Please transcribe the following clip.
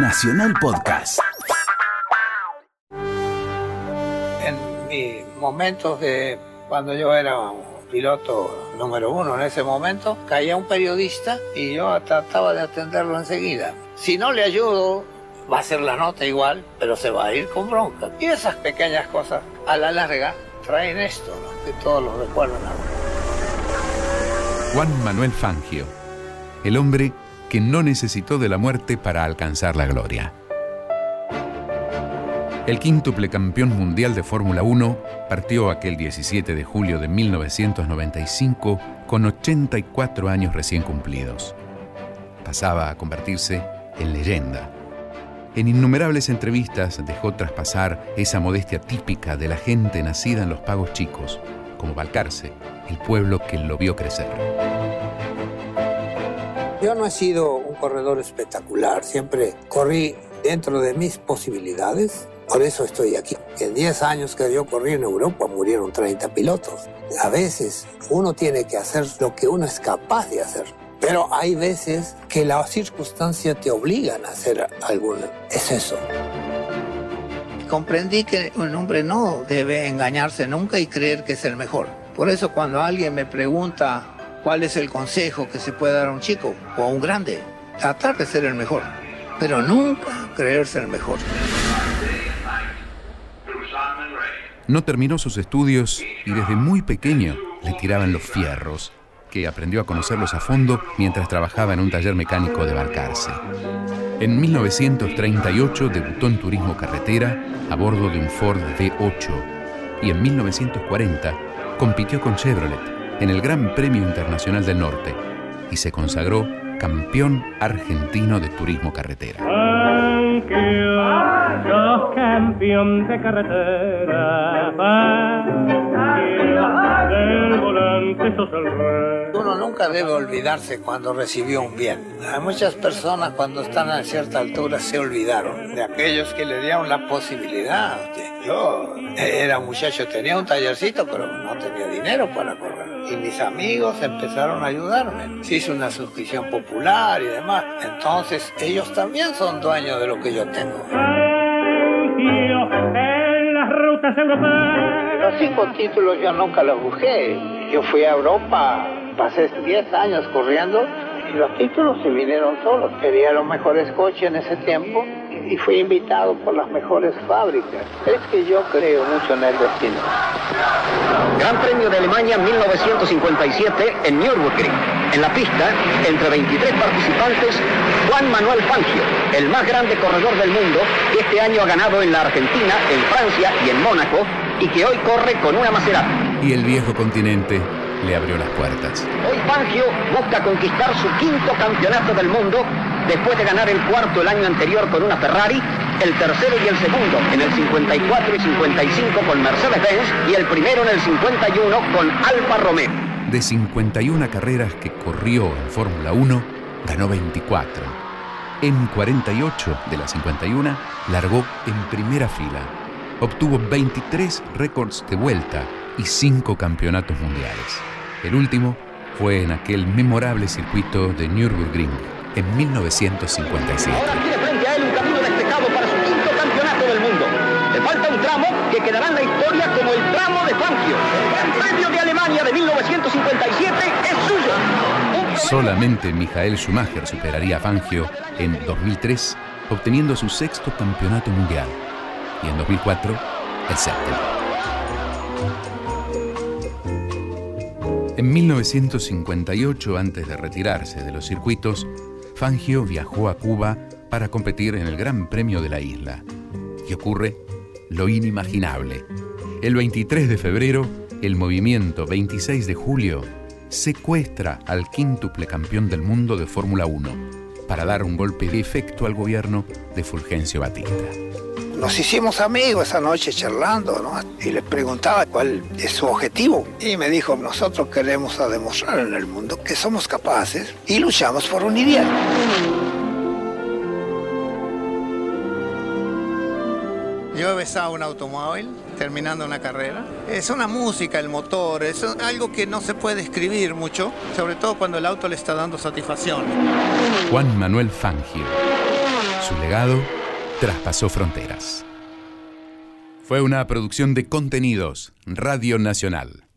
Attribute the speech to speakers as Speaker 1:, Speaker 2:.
Speaker 1: Nacional Podcast.
Speaker 2: En mis momentos de cuando yo era piloto número uno en ese momento, caía un periodista y yo trataba de atenderlo enseguida. Si no le ayudo, va a ser la nota igual, pero se va a ir con bronca. Y esas pequeñas cosas, a la larga, traen esto, ¿no? que todos lo recuerdan ahora.
Speaker 3: Juan Manuel Fangio, el hombre que no necesitó de la muerte para alcanzar la gloria. El quíntuple campeón mundial de Fórmula 1 partió aquel 17 de julio de 1995 con 84 años recién cumplidos. Pasaba a convertirse en leyenda. En innumerables entrevistas dejó traspasar esa modestia típica de la gente nacida en los pagos chicos, como Balcarce, el pueblo que lo vio crecer.
Speaker 2: Yo no he sido un corredor espectacular, siempre corrí dentro de mis posibilidades, por eso estoy aquí. En 10 años que yo corrí en Europa murieron 30 pilotos. A veces uno tiene que hacer lo que uno es capaz de hacer. Pero hay veces que las circunstancias te obligan a hacer alguna. Es eso. Comprendí que un hombre no debe engañarse nunca y creer que es el mejor. Por eso cuando alguien me pregunta cuál es el consejo que se puede dar a un chico o a un grande, tratar de ser el mejor, pero nunca creerse el mejor.
Speaker 3: No terminó sus estudios y desde muy pequeño le tiraban los fierros, que aprendió a conocerlos a fondo mientras trabajaba en un taller mecánico de Balcarce. En 1938 debutó en turismo carretera a bordo de un Ford V8 y en 1940 compitió con Chevrolet en el Gran Premio Internacional del Norte y se consagró campeón argentino de turismo carretera.
Speaker 4: sos campeón de carretera. Del volante sos el rey.
Speaker 2: Uno nunca debe olvidarse cuando recibió un bien. Hay muchas personas cuando están a cierta altura se olvidaron de aquellos que le dieron la posibilidad. Yo era muchacho, tenía un tallercito, pero no tenía dinero para correr. Y mis amigos empezaron a ayudarme. Se hizo una suscripción popular y demás. Entonces ellos también son dueños de lo que yo tengo.
Speaker 4: Fangio en las rutas europeas.
Speaker 2: Los cinco títulos yo nunca los busqué. Yo fui a Europa, pasé 10 años corriendo y los títulos se vinieron solos. Tenía los mejores coches en ese tiempo y fui invitado por las mejores fábricas. Es que yo creo mucho en el destino.
Speaker 5: Gran Premio de Alemania 1957 en Nürburgring. En la pista, entre 23 participantes, Juan Manuel Fangio, el más grande corredor del mundo, que este año ha ganado en la Argentina, en Francia y en Mónaco, y que hoy corre con una Maserati.
Speaker 3: Y el viejo continente le abrió las puertas.
Speaker 5: Hoy Fangio busca conquistar su quinto campeonato del mundo después de ganar el cuarto el año anterior con una Ferrari, el tercero y el segundo en el 54 y 55 con Mercedes-Benz y el primero en el 51 con Alfa Romeo.
Speaker 3: De 51 carreras que corrió en Fórmula 1, ganó 24. En 48 de las 51, largó en primera fila. Obtuvo 23 récords de vuelta y 5 campeonatos mundiales. El último fue en aquel memorable circuito de Nürburgring en 1957.
Speaker 5: Ahora tiene frente a él un camino despejado para su quinto campeonato del mundo. Le falta un tramo que quedará en la historia como el tramo de Fangio. El Premio de Alemania de 1957 es suyo.
Speaker 3: Solamente Michael Schumacher superaría a Fangio en 2003, obteniendo su sexto campeonato mundial. Y en 2004, el séptimo. En 1958, antes de retirarse de los circuitos, Fangio viajó a Cuba para competir en el Gran Premio de la isla. Y ocurre lo inimaginable. El 23 de febrero, el movimiento 26 de julio secuestra al quíntuple campeón del mundo de Fórmula 1 para dar un golpe de efecto al gobierno de Fulgencio Batista.
Speaker 2: Nos hicimos amigos esa noche charlando, ¿no? Y le preguntaba cuál es su objetivo. Y me dijo, nosotros queremos a demostrar en el mundo que somos capaces y luchamos por un ideal. Yo he besado un automóvil terminando una carrera. Es una música, el motor, es algo que no se puede escribir mucho, sobre todo cuando el auto le está dando satisfacción.
Speaker 3: Juan Manuel Fangio. Su legado traspasó fronteras. Fue una producción de contenidos, Radio Nacional.